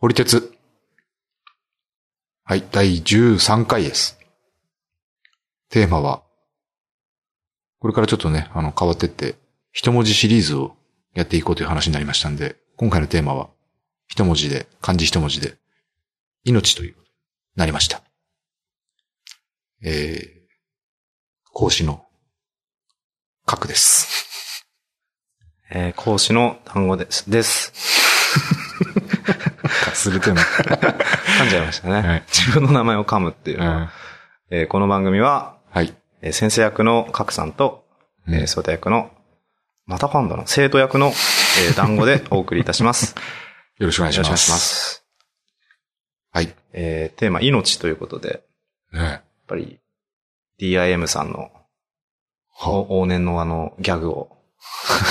堀鉄。はい、第13回です。テーマは、これからちょっとね、あの、変わってって、一文字シリーズをやっていこうという話になりましたんで、今回のテーマは、一文字で、漢字一文字で、命というなりました。えー、講師の、角です。えー講師の単語です。です。かすれてるの。噛んじゃいましたね。はい自分の名前を噛むっていううんのは、えーこの番組は、はい。えー先生役の角さんと、えーうん相手役の、また噛んだな、生徒役の、えー団子で お送りいたします。よろしくお願いします。よろしくお願いします。はい。えーテーマ、命ということで、ねやっぱり、DIM さんの、往年のあの、ギャグを、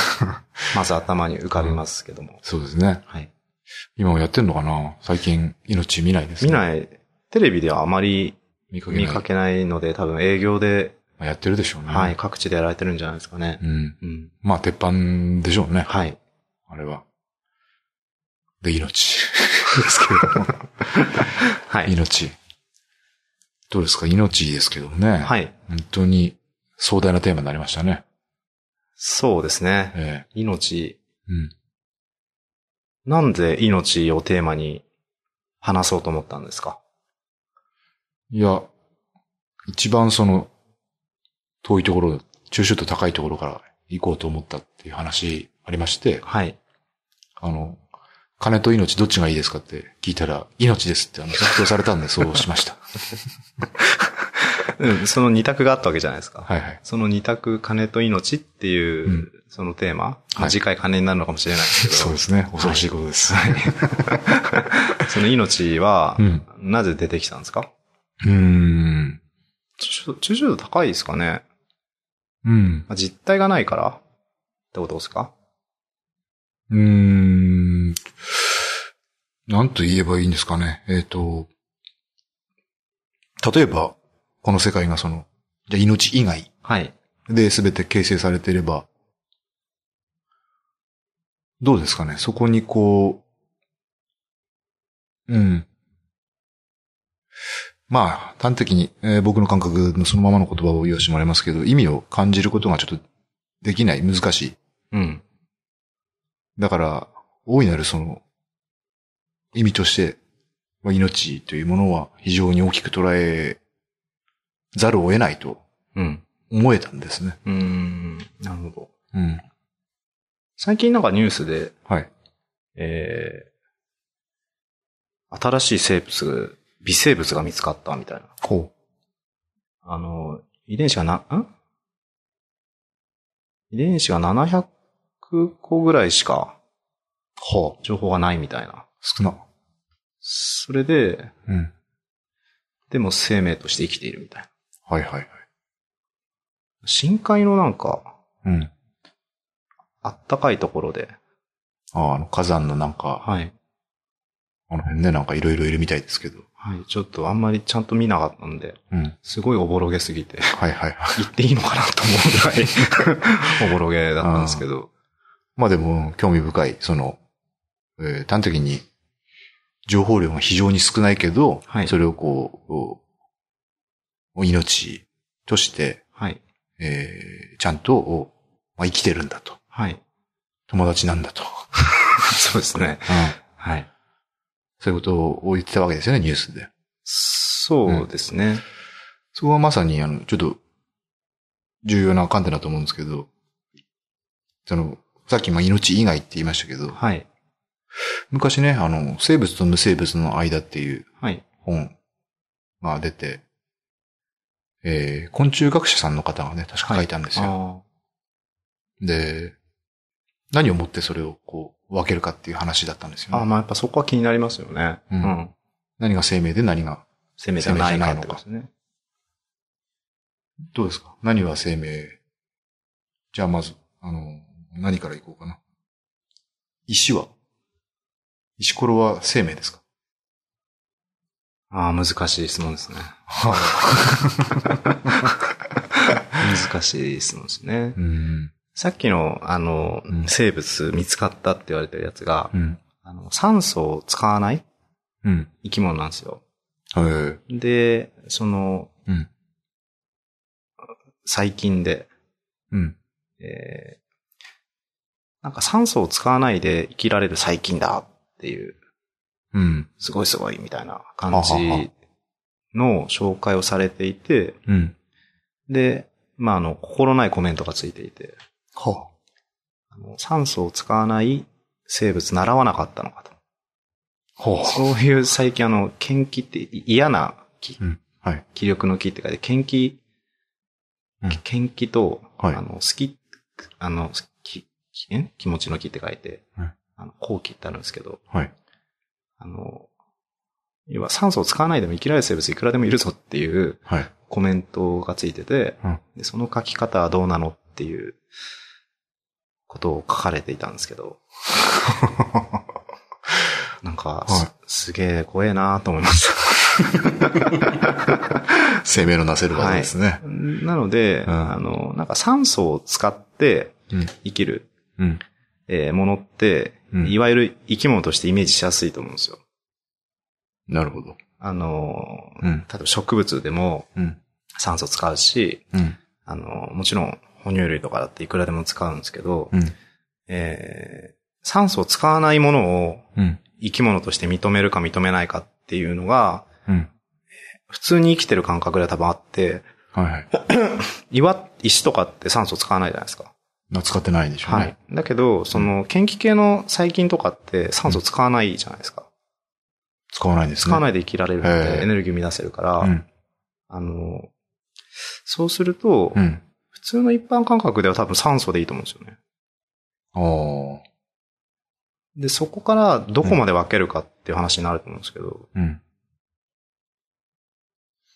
まず頭に浮かびますけども。そうですね。はい。今もやってんのかな？最近、命見ないですね。見ない、テレビではあまり見かけない。見かけないので、多分営業で、まあやってるでしょうね。はい、。各地でやられてるんじゃないですかねう。ん。うん。まあ、鉄板でしょうね。はい。あれは。で、命。ですけれども。はい。命。どうですか？命ですけどね。はい。本当に壮大なテーマになりましたね。そうですね。え命。えうん。なんで命をテーマに話そうと思ったんですか？いや、一番その、遠いところ、抽象度高いところから行こうと思ったっていう話ありまして、はい。あの、金と命どっちがいいですかって聞いたら、命ですってあの、即答されたんでそうしました。うん、その二択があったわけじゃないですか。はいはい。その二択、金と命っていう、うんそのテーマ、まはいあ次回金になるのかもしれないですけど、そうですね。恐ろしいことです。その命はう、ん。なぜ出てきたんですか？うーん。抽抽象度高いですかね、うん。まあ、実体がないからってことですか？うーん。なんと言えばいいんですかね。えっ、と、例えば、この世界がその、じゃあ命以外はい。で全て形成されていれば、どうですかね？そこにこう、うん。まあ、端的に、えー僕の感覚のそのままの言葉を言わせてもらいますけど、意味を感じることがちょっとできない、難しい。うん。だから、大いなるその、意味として、まあ命というものは非常に大きく捉えざるを得ないとうん。思えたんですね。うーん。なるほど。うん。最近なんかニュースで、はい。えー、新しい生物、微生物が見つかったみたいな。ほあの、遺伝子がな、ん？遺伝子が700個ぐらいしかう。はあ。情報がないみたいな。少な。それで、うん。でも生命として生きているみたいな。はいはいはい。深海のなんか、うん。あったかいところで、ああ、あの火山のなんか、はい。あの辺ね、なんかいろいろいるみたいですけど。はい。ちょっとあんまりちゃんと見なかったんで、うん。すごいおぼろげすぎて、はいはいはい。言っていいのかなと思うぐらい、おぼろげだったんですけど。まあでも、興味深い、その、えー端的に、情報量が非常に少ないけど、はいそれをこうこう、命として、はい。えーちゃんと、おまあ、生きてるんだと。はい。友達なんだと。そうですね。うん。はい。そういうことを言ってたわけですよね、ニュースで。そうですね。そこはまさに、あの、ちょっと、重要な観点だと思うんですけど、その、さっきまあ命以外って言いましたけど、はい。昔ね、あの、生物と無生物の間っていうはい。本が出て、えー昆虫学者さんの方がね、確か書いたんですよ。あで、何をもってそれをこう、分けるかっていう話だったんですよあ、ね。まあやっぱそこは気になりますよね。うんうん。何が生命で何が、生命じゃないかってことですね。どうですか？何は生命？じゃあまず、あの、何からいこうかな。石は？石ころは生命ですか？ああ、難しい質問ですね。難しい質問ですね。うん。さっきの、あの、うん生物見つかったって言われてるやつが、うん。あの、酸素を使わないうん。生き物なんですよ。はい。で、その、うん。細菌で、うん。えーなんか酸素を使わないで生きられる細菌だっていう、うん。すごいすごいみたいな感じの紹介をされていて、うん。で、まあ、あの、心ないコメントがついていて、はあの酸素を使わない生物習わなかったのかと。あ。はそういう最近あの、研気って嫌な気、うん。はい。気力の気って書いて、研気、うん研気と、はいあの、好き、あの、き、気持ちの気って書いて、はいあの、後気ってあるんですけど、はい。あの、要は酸素を使わないでも生きられる生物いくらでもいるぞっていうはい。コメントがついてて、うんでその書き方はどうなのっていうことを書かれていたんですけど、なんか、はすすげえ怖えなと思いました。生命のなせる技ですね。なので、うんあの、なんか酸素を使ってうん。生きる、うん。えーものって、うんいわゆる生き物としてイメージしやすいと思うんですよ。なるほど。あの、うん。例えば植物でもうん。酸素使うし、うん。あの、もちろん哺乳類とかだっていくらでも使うんですけど、うん。えー酸素を使わないものをうん。生き物として認めるか認めないかっていうのが、うん。普通に生きてる感覚では多分あって、はいはい。岩、石とかって酸素使わないじゃないですか。使ってないんでしょうね。はい。だけど、その、研気系の細菌とかって酸素使わないじゃないですか。使わないんですね。。使わないいで生きられるのへで、えエネルギー生み出せるから、うん。あの、そうすると、うん。普通の一般感覚では多分酸素でいいと思うんですよね。ああ。で、そこからどこまで分けるかっていう話になると思うんですけど、うん。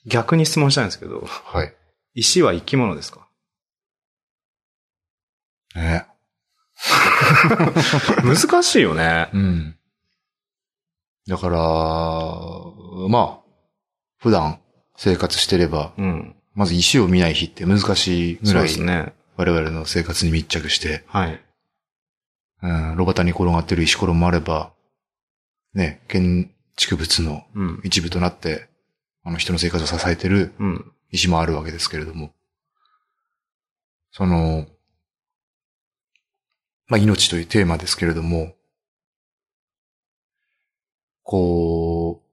逆に質問したいんですけど、はい。石は生き物ですか？ね。難しいよね。うん。だから、まあ、普段生活してれば、うん。まず石を見ない日って難しいぐらい、ですね。我々の生活に密着して、はい。うん、路端に転がってる石ころもあれば、ね、建築物のうん。一部となって、あの人の生活を支えてるうん。石もあるわけですけれども、その、まあ、命というテーマですけれども、こう、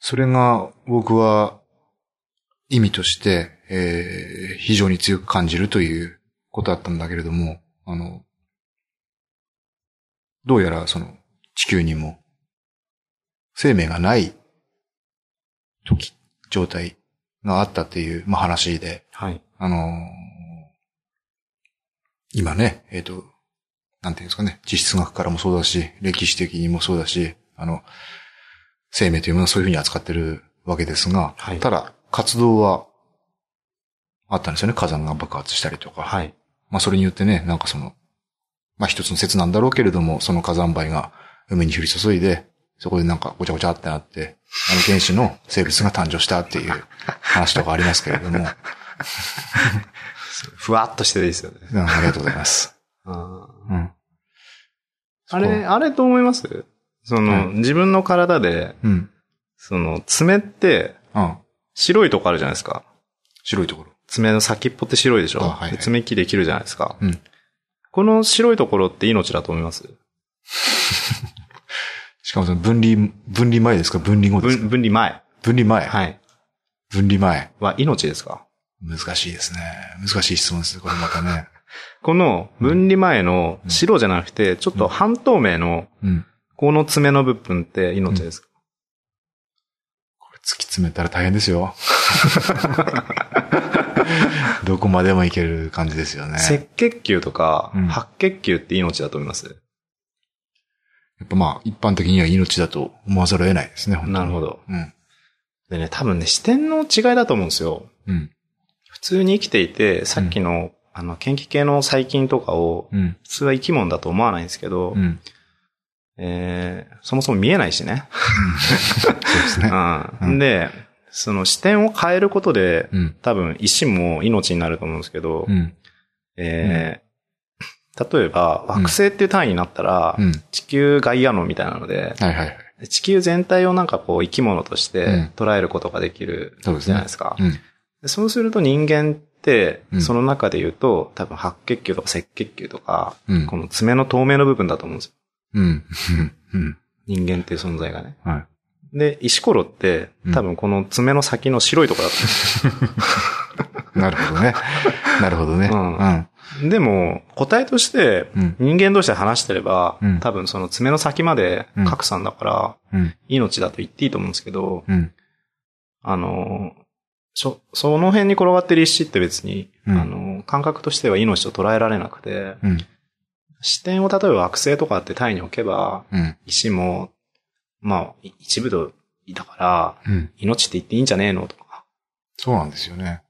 それが僕は意味として、えー非常に強く感じるということだったんだけれども、あの、どうやらその地球にも生命がない時、状態があったっていう、まあ、話で、はい。あのー今ね、えっ、と、なんていうんですかね、地質学からもそうだし、歴史的にもそうだし、あの、生命というものはそういうふうに扱ってるわけですが、はいただ、活動はあったんですよね。火山が爆発したりとか。はい。まあそれによってね、なんかその、まあ一つの説なんだろうけれども、その火山灰が海に降り注いで、そこでなんかごちゃごちゃってなって、あの原始の生物が誕生したっていう話とかありますけれども、う んふわっとしてていいですよね。ありがとうございます。あ うん。あれ、あれと思います？その、はい自分の体で、うん。その、爪って、うん。白いとこあるじゃないですか。白いところ。爪の先っぽって白いでしょ、あはいはいで爪切りできるじゃないですか。うん。この白いところって命だと思います？しかもその分離、分離前ですか？分離後ですか？分分離前。分離前。はい。分離前。は命ですか？難しいですね。難しい質問です。これまたね。この分離前の白じゃなくて、ちょっと半透明の、うん。この爪の部分って命ですか、これ突き詰めたら大変ですよ。どこまでもいける感じですよね。赤血球とか、うん白血球って命だと思います？やっぱまあ、一般的には命だと思わざるを得ないですね、なるほど。うん。でね、多分ね、視点の違いだと思うんですよ。うん。普通に生きていて、さっきの、あの、研気系の細菌とかを、うん。普通は生き物だと思わないんですけど、うん。えー、そもそも見えないしね。そうですね。う。うんんで、その視点を変えることで、うん。多分石も命になると思うんですけど、うん。えー例えば、惑星っていう単位になったら、うん。地球ガイアみたいなので、はいはいはい。地球全体をなんかこう生き物としうんて捉えることができるじゃないですか。うん。でそうすると人間ってう、んその中で言うと、多分白血球とか赤血球とか、うんこの爪の透明の部分だと思うんですよ。うん。うん。人間っていう存在がね。はい。で、石ころってうん、多分この爪の先の白いところだと なるほどね。なるほどね。うん。でも、個体として、うん。人間同士で話してれば、うん多分その爪の先まで拡散だから、うん。命だと言っていいと思うんですけど、うん。あの、そ、その辺に転がってる石って別に、うんあの、感覚としては命と捉えられなくて、うん。視点を例えば惑星とかって単位に置けば、うん。石も、まあ、い一部度だから、うん。命って言っていいんじゃねえのとか。そうなんですよね。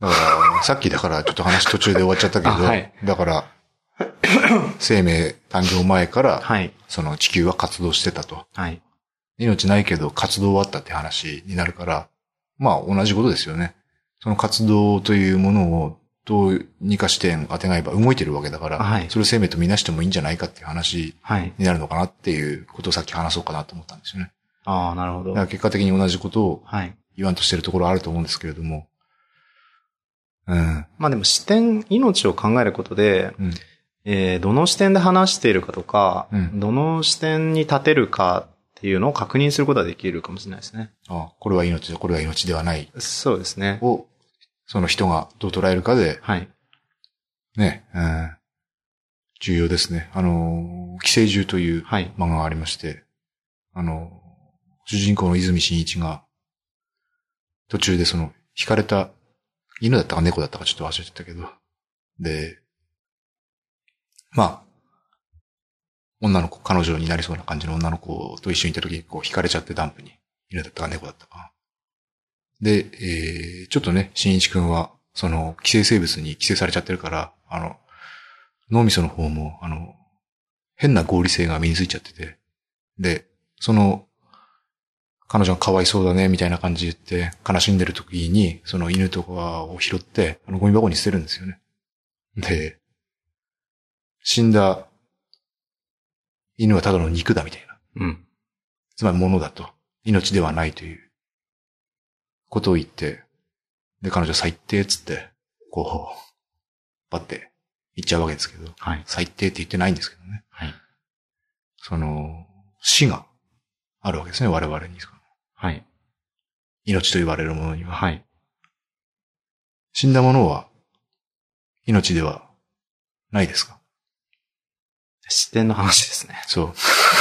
だから、さっきだからちょっと話途中で終わっちゃったけど、あはいだから、生命誕生前から、はい。その地球は活動してたと。はい。命ないけど活動はあったって話になるから、まあ同じことですよね。その活動というものをどうにか視点当てないば動いてるわけだから、はいそれを生命とみなしてもいいんじゃないかっていう話はい。になるのかなっていうことをさっき話そうかなと思ったんですよね。ああ、なるほど。結果的に同じことをはい。言わんとしてるところはあると思うんですけれども。うん。まあでも視点、命を考えることで、うん。えーどの視点で話しているかとか、うんどの視点に立てるかっていうのを確認することができるかもしれないですね。あこれは命で、これは命ではないそうですね。を、その人がどう捉えるかで、はい。ね、うん、重要ですね。あの、寄生獣というはい。漫画がありまして、あの、主人公の泉真一が、途中でその、惹かれた、犬だったか猫だったかちょっと忘れちゃったけど、で、まあ、女の子、彼女になりそうな感じの女の子と一緒にいた時にこう惹かれちゃってダンプに、犬だったか猫だったか。で、えー、ちょっとね、新一くんは、その、寄生生物に寄生されちゃってるから、あの、脳みその方も、あの、変な合理性が身についちゃってて、で、その、彼女がかわいそうだね、みたいな感じで言って、悲しんでる時に、その犬とかを拾って、あの、ゴミ箱に捨てるんですよね。で、死んだ犬はただの肉だ、みたいな。うん。つまり物だと。命ではないということを言って、で、彼女最低っつって、こう、パって言っちゃうわけですけど、はい。最低って言ってないんですけどね。はい。その、死があるわけですね、我々に。はい。命と言われるものには。はい。死んだものは、命ではないですか？視点の話ですね。そう。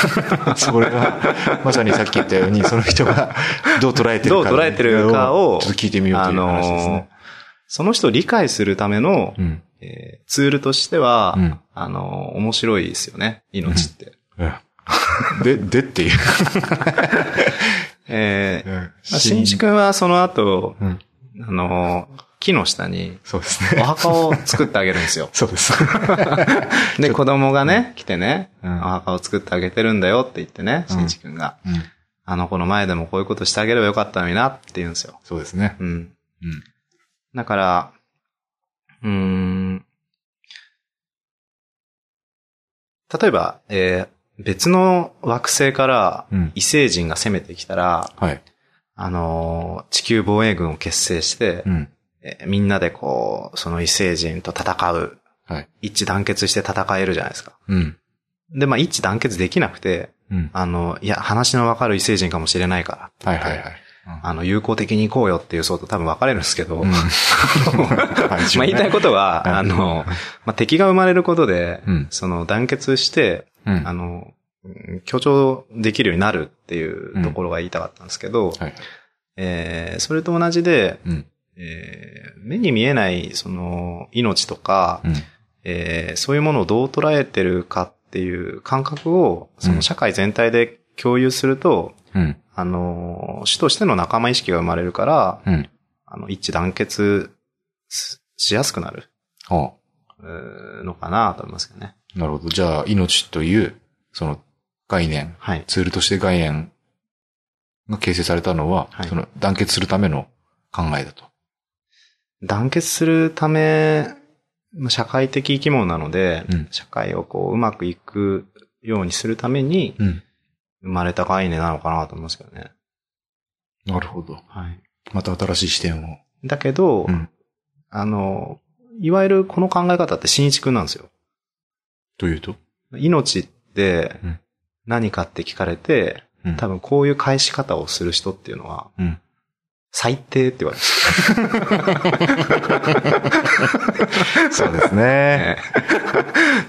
それが、まさにさっき言ったように、その人がどう捉えてるか。どう捉えてるかをちょっと聞いてみようという話ですね。その人を理解するための、うん。えーツールとしては、うん。あのー面白いですよね。命って。うんで、でっていう。えーうんまあ、新一君はその後、うん。あのー木の下にそうですね。お墓を作ってあげるんですよ。そうです。で、子供がね、来てね、うんお墓を作ってあげてるんだよって言ってね、うん新一君が。うん。あの子の前でもこういうことしてあげればよかったのになって言うんですよ。そうですね。うん。うん。だから、うーん。例えば、えー別の惑星からうん異星人が攻めてきたら、はい。あのー地球防衛軍を結成して、うん。えーみんなでこう、その異星人と戦う、はい。一致団結して戦えるじゃないですか。うん。で、まあ一致団結できなくて、うん。あの、いや、話のわかる異星人かもしれないから。はいはいはい。あの、友好的に行こうよっていう層と多分分かれるんですけど、うん。まあ言いたいことは、うんあの、まあ敵が生まれることで、うんその団結して、うん。あの、うん協調できるようになるっていうところが言いたかったんですけど、はい。えーそれと同じで、うん。えー目に見えない、その、命とか、うん。えーそういうものをどう捉えてるかっていう感覚を、その社会全体で共有すると、うん。あの、主としての仲間意識が生まれるから、うん。あの、一致団結ししやすくなるあうーのかなと思いますけどね。なるほど。じゃあ、命という、その概念、はい。ツールとして概念が形成されたのは、はいその団結するための考えだと。団結するためまあ社会的生き物なので、うん社会をこう、うまくいくようにするために、うん。生まれた概念なのかなと思いますけどね。なるほど。はい。また新しい視点を。だけど、うん。あの、いわゆるこの考え方って新一くんなんですよ。というと？命ってうん何かって聞かれて、うん多分こういう返し方をする人っていうのは、うん。最低って言われます。そうですね。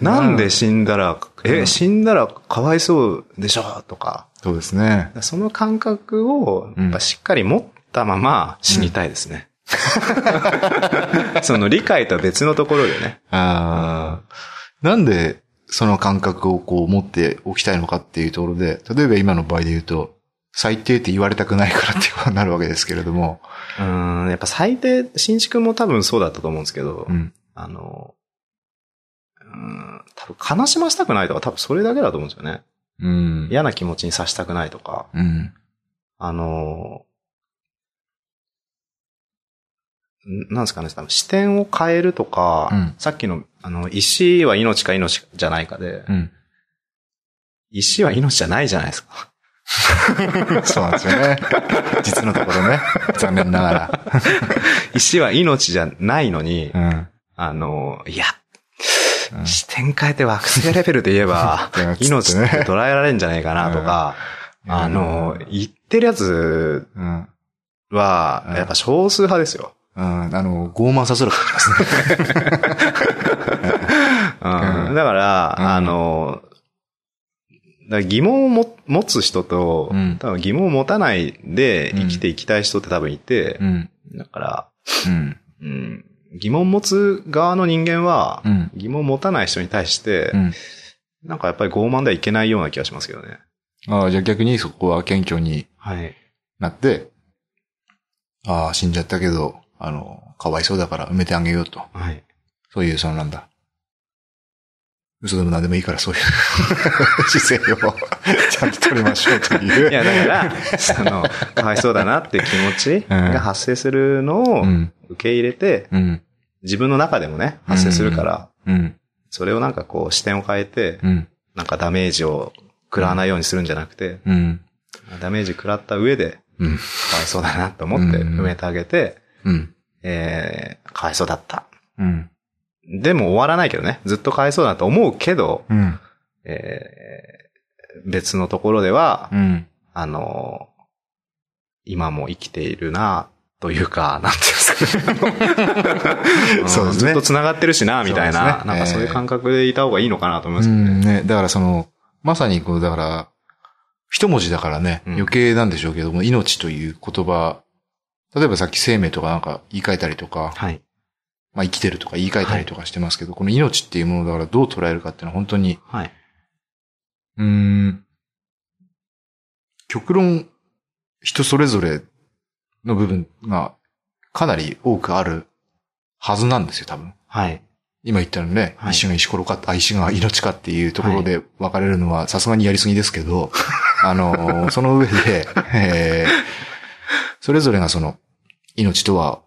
なんで死んだら、うえ、ん死んだらかわいそうでしょとか、そうですね。その感覚をしっかり持ったまま死にたいですね。その理解とは別のところでね。ああ。なんで、その感覚をこう持っておきたいのかっていうところで、例えば今の場合で言うと、最低って言われたくないからっていうことになるわけですけれども、うん、やっぱ最低、新築も多分そうだったと思うんですけど、うん。あの、うん、多分悲しませたくないとか多分それだけだと思うんですよね。うん。嫌な気持ちにさせたくないとか、うん。あの、んなんですかね、多分視点を変えるとか、うんさっきの、あの、石は命か命じゃないかで、うん。石は命じゃないじゃないですか。そうなんですよね。実のところね。残念ながら。石は命じゃないのに、うん。あの、いや、うん視点変えて惑星レベルで言えば 命って捉えられるんじゃないかなとか、うんあの、言ってるやつうん。は、うんやっぱ少数派ですよ。うん。あの、傲慢させる感じますね。だから、うんあの、疑問をも持つ人と、うん多分疑問を持たないでうん生きていきたい人って多分いて、うん。だから、うん。うん、疑問を持つ側の人間は、うん。疑問を持たない人に対して、うん。なんかやっぱり傲慢ではいけないような気がしますけどね。ああ、じゃあ逆にそこは謙虚にはい。なって、ああ、死んじゃったけど、あの、かわいそうだから埋めてあげようと。はい。そういう、そのなんだ。嘘でも何でもいいからそういう 姿勢を ちゃんと取りましょうという。いや、だから、その、かわいそうだなっていう気持ちが発生するのをうん。受け入れて、うん。自分の中でもね、発生するから、うん。それをなんかこう視点を変えて、うん。なんかダメージを食らわないようにするんじゃなくて、うん。ダメージ食らった上で、うん。かわいそうだなと思ってうん埋めてあげて、うん。えー、かわいそうだった。うん。でも終わらないけどね、ずっとかわいそうだと思うけど、うん。えー、別のところでは、うん。あの、今も生きているな、というか、なんていうんですかね。そうですねずっと繋がってるしな、みたいな、ねなんかそういう感覚でいた方がいいのかなと思いますうけどね。んね。だからその、まさにこう、だから、一文字だからね、うん余計なんでしょうけども、命という言葉、例えばさっき生命とかなんか言い換えたりとか、はい。まあ生きてるとか言い換えたりとかしてますけど、この命っていうものだからどう捉えるかっていうのは本当に、はい。うーん、極論、人それぞれの部分がかなり多くあるはずなんですよ、多分。はい。今言ったのね、はい石が石ころか、あ、石が命かっていうところで分かれるのはさすがにやりすぎですけど、あの、その上で、えーそれぞれがその、命とは、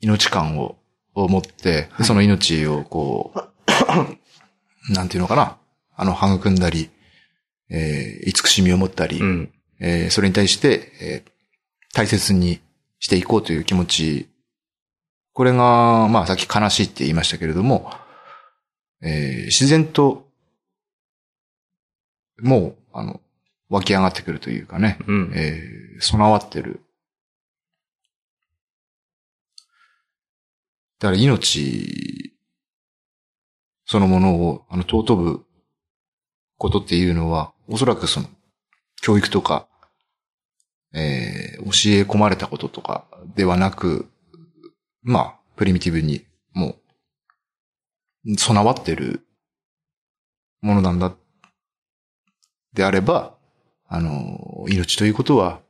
命感を、を持って、でその命をこう、なんていうのかな、あの、育んだり、えー慈しみを持ったり、うん。えーそれに対して、えー大切にしていこうという気持ち。これが、まあさっき悲しいって言いましたけれども、えー自然と、もう、あの、湧き上がってくるというかね、うん。えー備わってる。だから命そのものを、あの、尊ぶことっていうのは、おそらくその、教育とか、えー教え込まれたこととかではなく、まあ、プリミティブに、もう、備わってるものなんだ、であれば、あの、命ということは、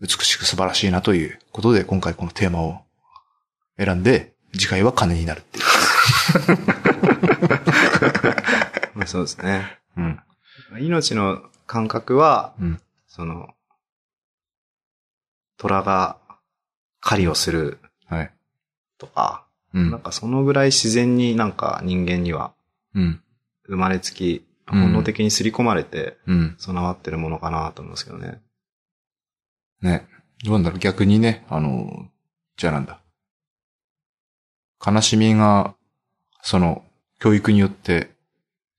美しく素晴らしいなということで、今回このテーマを選んで、次回は金になるっていう。まあそうですね。うん。命の感覚は、うんその、虎が狩りをするはい。とか、うん。なんかそのぐらい自然になんか人間にはうん。生まれつき、うん本能的に刷り込まれてうん。備わってるものかなと思うんですけどね。ね。どうなんだろう逆にね、あの、じゃあなんだ。悲しみが、その、教育によって、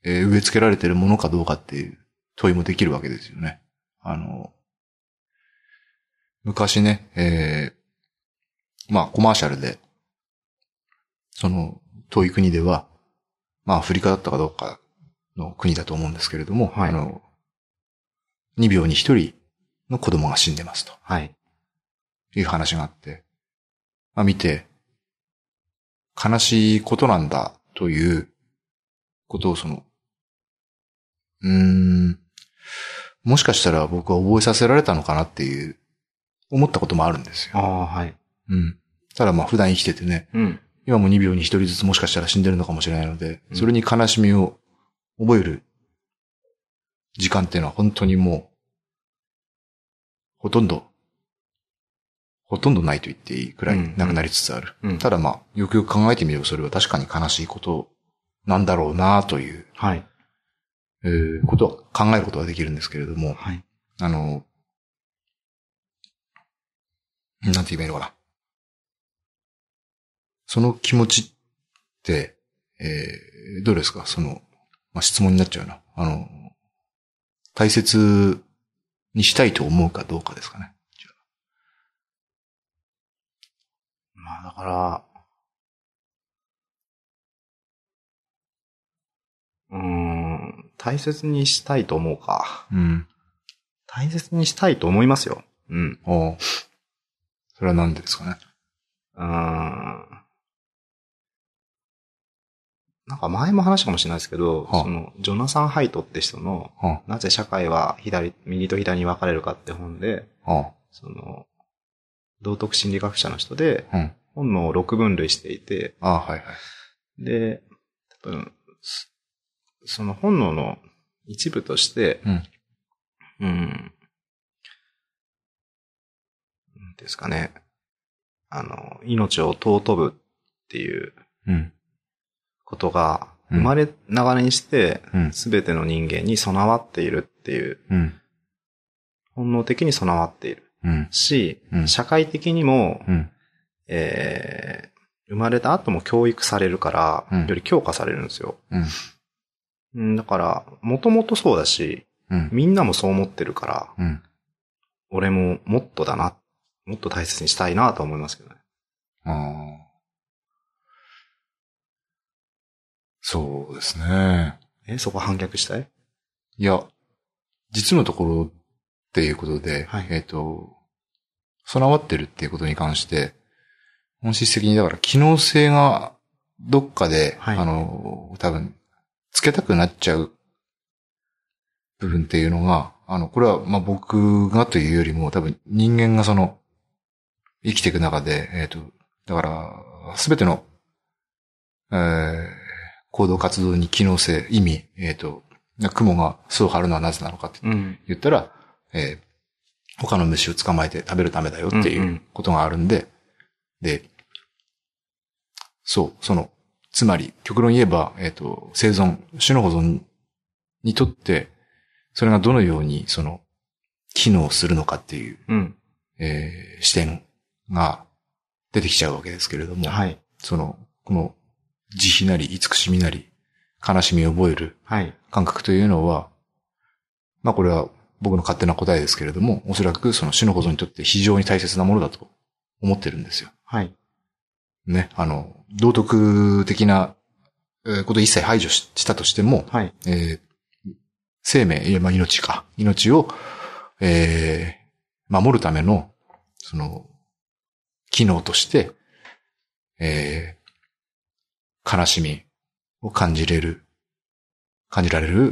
えー植え付けられてるものかどうかっていう問いもできるわけですよね。あの、昔ね、えーまあ、コマーシャルで、その、遠い国では、まあ、アフリカだったかどうかの国だと思うんですけれども、はいあの、2秒に1人の子供が死んでますとはい。いう話があって、まあ見て、悲しいことなんだということをその、うーん、もしかしたら僕は覚えさせられたのかなっていう、思ったこともあるんですよ。ああ、はい。うん。ただまあ普段生きててね、うん。今も2秒に1人ずつもしかしたら死んでるのかもしれないので、うんそれに悲しみを覚える時間っていうのは本当にもう、ほとんど、ほとんどないと言っていいくらいなくなりつつある。うん。ただまあ、よくよく考えてみればそれは確かに悲しいことなんだろうなという、はい。えーことは考えることができるんですけれども、はい。あの、なんて言えばいいのかな。その気持ちって、えーどうですか？その、まあ、質問になっちゃうな。あの、大切にしたいと思うかどうかですかね。まあだから、うーん、大切にしたいと思うか。うん。大切にしたいと思いますよ。うん。おうそれはなんでですかね？うーん。なんか前も話したかもしれないですけど、はあその、ジョナサン・ハイトって人の、はなぜ社会は左、右と左に分かれるかって本で、あ、はその、道徳心理学者の人で、あ、うん。本能を6分類していて、ああ、はいはい。で、多分、そその本能の一部として、うん。うん。ですかね。あの、命を尊ぶっていううん。ことが、うん生まれながらにして、うん。すべての人間に備わっているっていう、うん。本能的に備わっているうん。し、うん社会的にも、うん。えー生まれた後も教育されるから、うんより強化されるんですよ。うん。うん、だから、もともとそうだし、うん。みんなもそう思ってるから、うん。俺ももっとだな、もっと大切にしたいなとは思いますけどね。ああ。そうですね。え、そこ反逆したい？いや、実のところっていうことで、はいえっ、と、備わってるっていうことに関して、本質的にだから機能性がどっかで、はいあの、多分、つけたくなっちゃう部分っていうのが、あの、これはまあ僕がというよりも多分人間がその、生きていく中で、えっ、と、だから、すべての、えー行動活動に機能性、意味、えっ、と、雲が巣を張るのはなぜなのかってうん。言ったら、えー他の虫を捕まえて食べるためだよっていんううんことがあるんで、で、そう、その、つまり、極論言えば、えっ、と、生存、種の保存にとって、それがどのように、その、機能するのかっていう、うん。えー視点が出てきちゃうわけですけれども、はい。その、この、慈悲なり、慈しみなり、悲しみを覚えるはい。感覚というのは、まあこれは僕の勝手な答えですけれども、おそらくその種の保存にとって非常に大切なものだと思ってるんですよ。はい。ね。あの、道徳的なえーことを一切排除ししたとしても、はい。えー生命、まあ命か。命を、えー守るための、その、機能として、えー悲しみを感じれる、感じられる、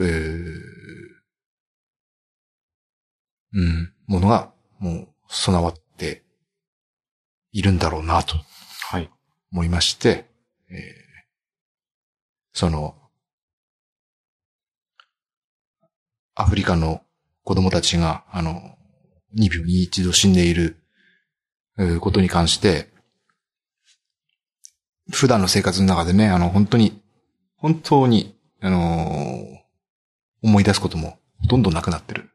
えーうん、ものが、もう、備わっているんだろうな、とはい。思いまして、えーその、アフリカの子供たちが、あの、2秒に一度死んでいる、えことに関して、普段の生活の中でね、あの、本当に、本当に、あの思い出すこともどんどんなくなってる。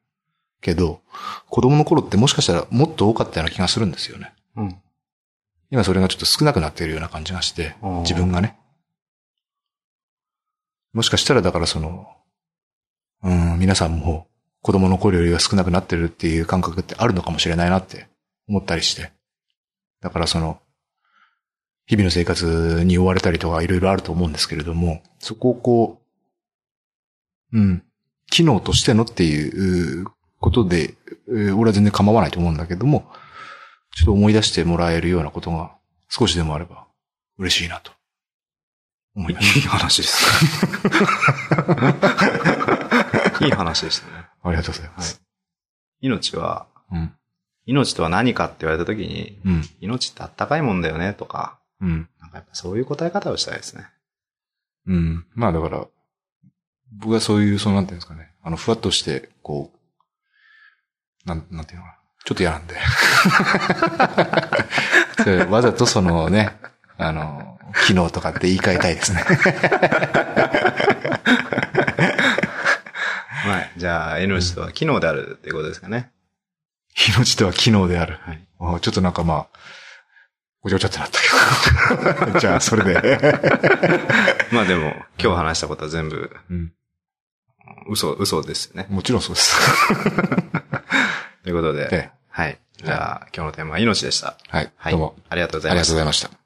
けど、子供の頃ってもしかしたらもっと多かったような気がするんですよね。うん。今それがちょっと少なくなっているような感じがして自分がね。もしかしたらだからその、うん、皆さんも子供の頃よりは少なくなってるっていう感覚ってあるのかもしれないなって思ったりして。だからその、日々の生活に追われたりとかいろいろあると思うんですけれども、そこをこう、うん、機能としてのっていうことで、えー俺は全然構わないと思うんだけども、ちょっと思い出してもらえるようなことが少しでもあれば嬉しいなと思います。いい話です。いい話でしたね。ありがとうございます。命は、うん。命とは何かって言われた時に、うん。命ってあったかいもんだよねとか、うん。なんかやっぱそういう答え方をしたいですね。うん。まあだから、僕はそういう、そうなんていうんですかね。あの、ふわっとして、こう、なん、なんていうのかな。ちょっと嫌なんで。それわざとそのね、あの、機能とかって言い換えたいですね。はい。じゃあ、命とは機能であるっていうことですかね。命とは機能である。はい。あちょっとなんかまあ、ごちゃごちゃってなったけど。じゃあ、それで。まあでも、今日話したことは全部、うん。嘘、嘘ですよね。もちろんそうです。ということで、ええはい。じゃあ、今日のテーマは命でした。はい。はい。どうも。ありがとうございましたありがとうござい。ました。